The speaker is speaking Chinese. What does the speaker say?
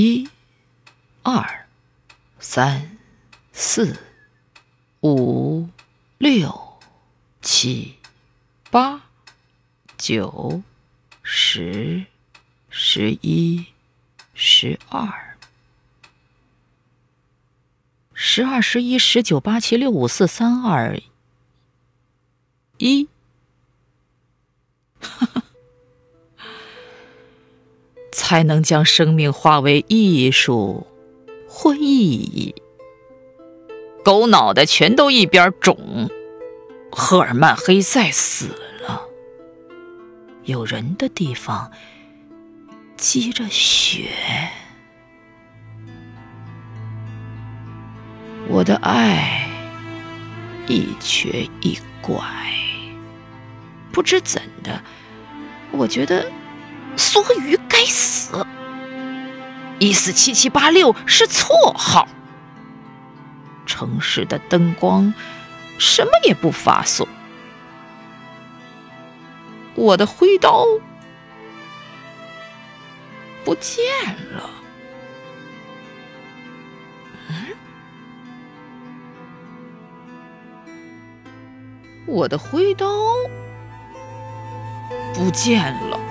一、二、三、四、五、六、七、八、九、十、十一、十二、十二、十一、十九、八、七、六、五、四、三、二、一。才能将生命化为艺术或意义。狗脑袋全都一边肿。赫尔曼·黑塞死了。有人的地方积着雪。我的爱一瘸一拐。不知怎的，我觉得。梭鱼该死！一四七七八六是绰号。城市的灯光什么也不发送。我的挥刀不见了。嗯，我的挥刀不见了。